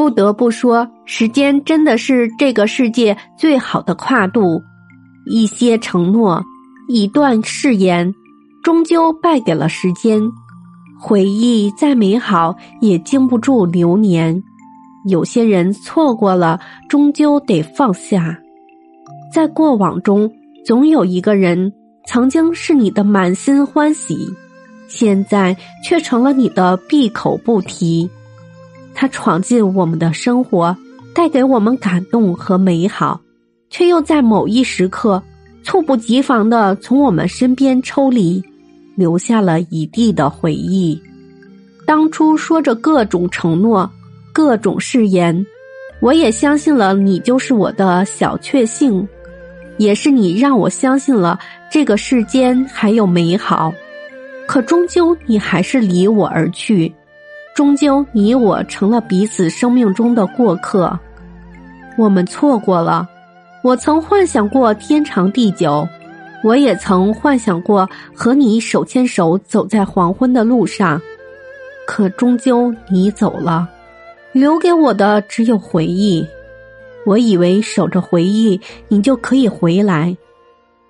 不得不说，时间真的是这个世界最好的跨度。一些承诺，一段誓言，终究败给了时间。回忆再美好，也经不住流年。有些人错过了，终究得放下。在过往中，总有一个人曾经是你的满心欢喜，现在却成了你的闭口不提。他闯进我们的生活，带给我们感动和美好，却又在某一时刻猝不及防的从我们身边抽离，留下了一地的回忆。当初说着各种承诺、各种誓言，我也相信了你就是我的小确幸，也是你让我相信了这个世间还有美好。可终究你还是离我而去。终究，你我成了彼此生命中的过客。我们错过了。我曾幻想过天长地久，我也曾幻想过和你手牵手走在黄昏的路上。可终究你走了，留给我的只有回忆。我以为守着回忆，你就可以回来，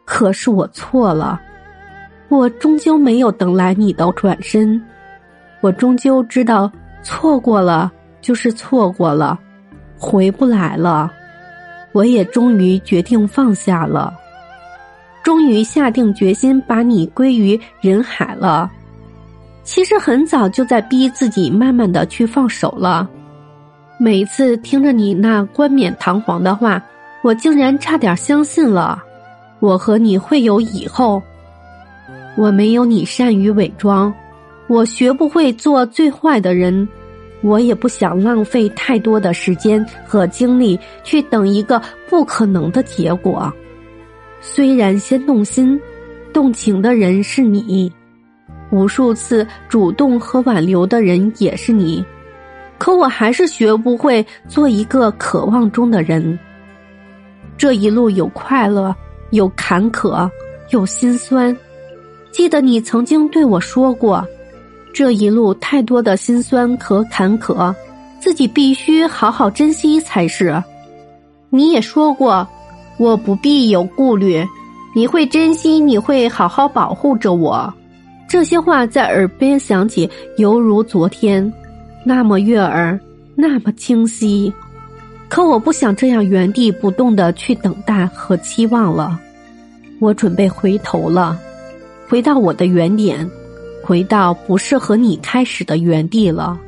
可是我错了。我终究没有等来你的转身。我终究知道，错过了就是错过了，回不来了。我也终于决定放下了，终于下定决心把你归于人海了。其实很早就在逼自己慢慢的去放手了。每一次听着你那冠冕堂皇的话，我竟然差点相信了，我和你会有以后。我没有你善于伪装。我学不会做最坏的人，我也不想浪费太多的时间和精力去等一个不可能的结果。虽然先动心、动情的人是你，无数次主动和挽留的人也是你，可我还是学不会做一个渴望中的人。这一路有快乐，有坎坷，有心酸。记得你曾经对我说过。这一路太多的辛酸和坎坷，自己必须好好珍惜才是。你也说过，我不必有顾虑，你会珍惜，你会好好保护着我。这些话在耳边响起，犹如昨天，那么悦耳，那么清晰。可我不想这样原地不动的去等待和期望了，我准备回头了，回到我的原点。回到不适合你开始的原地了。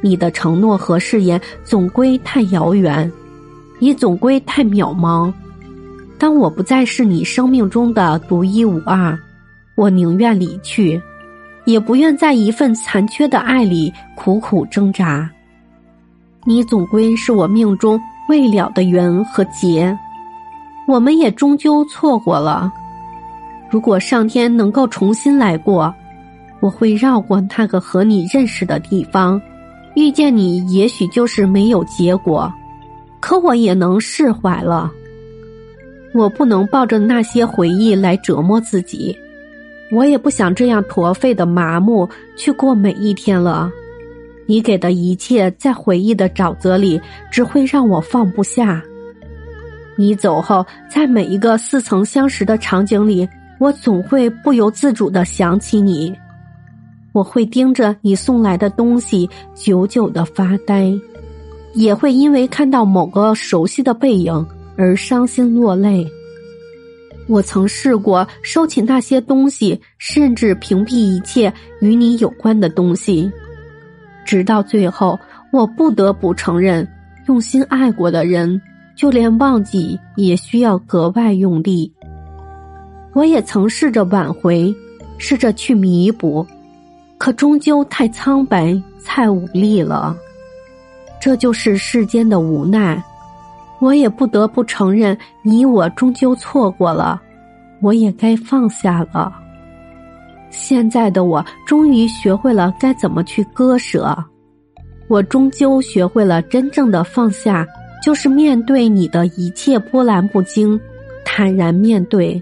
你的承诺和誓言总归太遥远，你总归太渺茫。当我不再是你生命中的独一无二，我宁愿离去，也不愿在一份残缺的爱里苦苦挣扎。你总归是我命中未了的缘和劫，我们也终究错过了。如果上天能够重新来过。我会绕过那个和你认识的地方，遇见你也许就是没有结果，可我也能释怀了。我不能抱着那些回忆来折磨自己，我也不想这样驼废的麻木去过每一天了。你给的一切，在回忆的沼泽里，只会让我放不下。你走后，在每一个似曾相识的场景里，我总会不由自主的想起你。我会盯着你送来的东西，久久的发呆，也会因为看到某个熟悉的背影而伤心落泪。我曾试过收起那些东西，甚至屏蔽一切与你有关的东西，直到最后，我不得不承认，用心爱过的人，就连忘记也需要格外用力。我也曾试着挽回，试着去弥补。可终究太苍白，太无力了。这就是世间的无奈，我也不得不承认，你我终究错过了，我也该放下了。现在的我终于学会了该怎么去割舍，我终究学会了真正的放下，就是面对你的一切波澜不惊，坦然面对。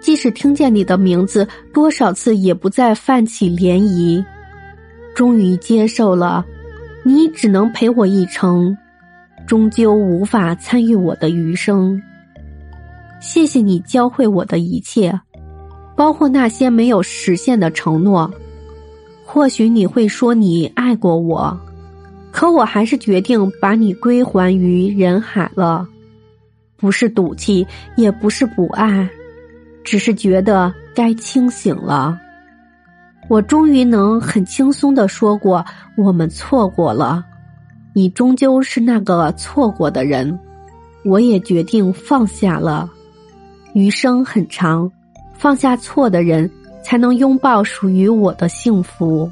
即使听见你的名字多少次，也不再泛起涟漪。终于接受了，你只能陪我一程，终究无法参与我的余生。谢谢你教会我的一切，包括那些没有实现的承诺。或许你会说你爱过我，可我还是决定把你归还于人海了。不是赌气，也不是不爱，只是觉得该清醒了。我终于能很轻松的说过，我们错过了。你终究是那个错过的人，我也决定放下了。余生很长，放下错的人，才能拥抱属于我的幸福。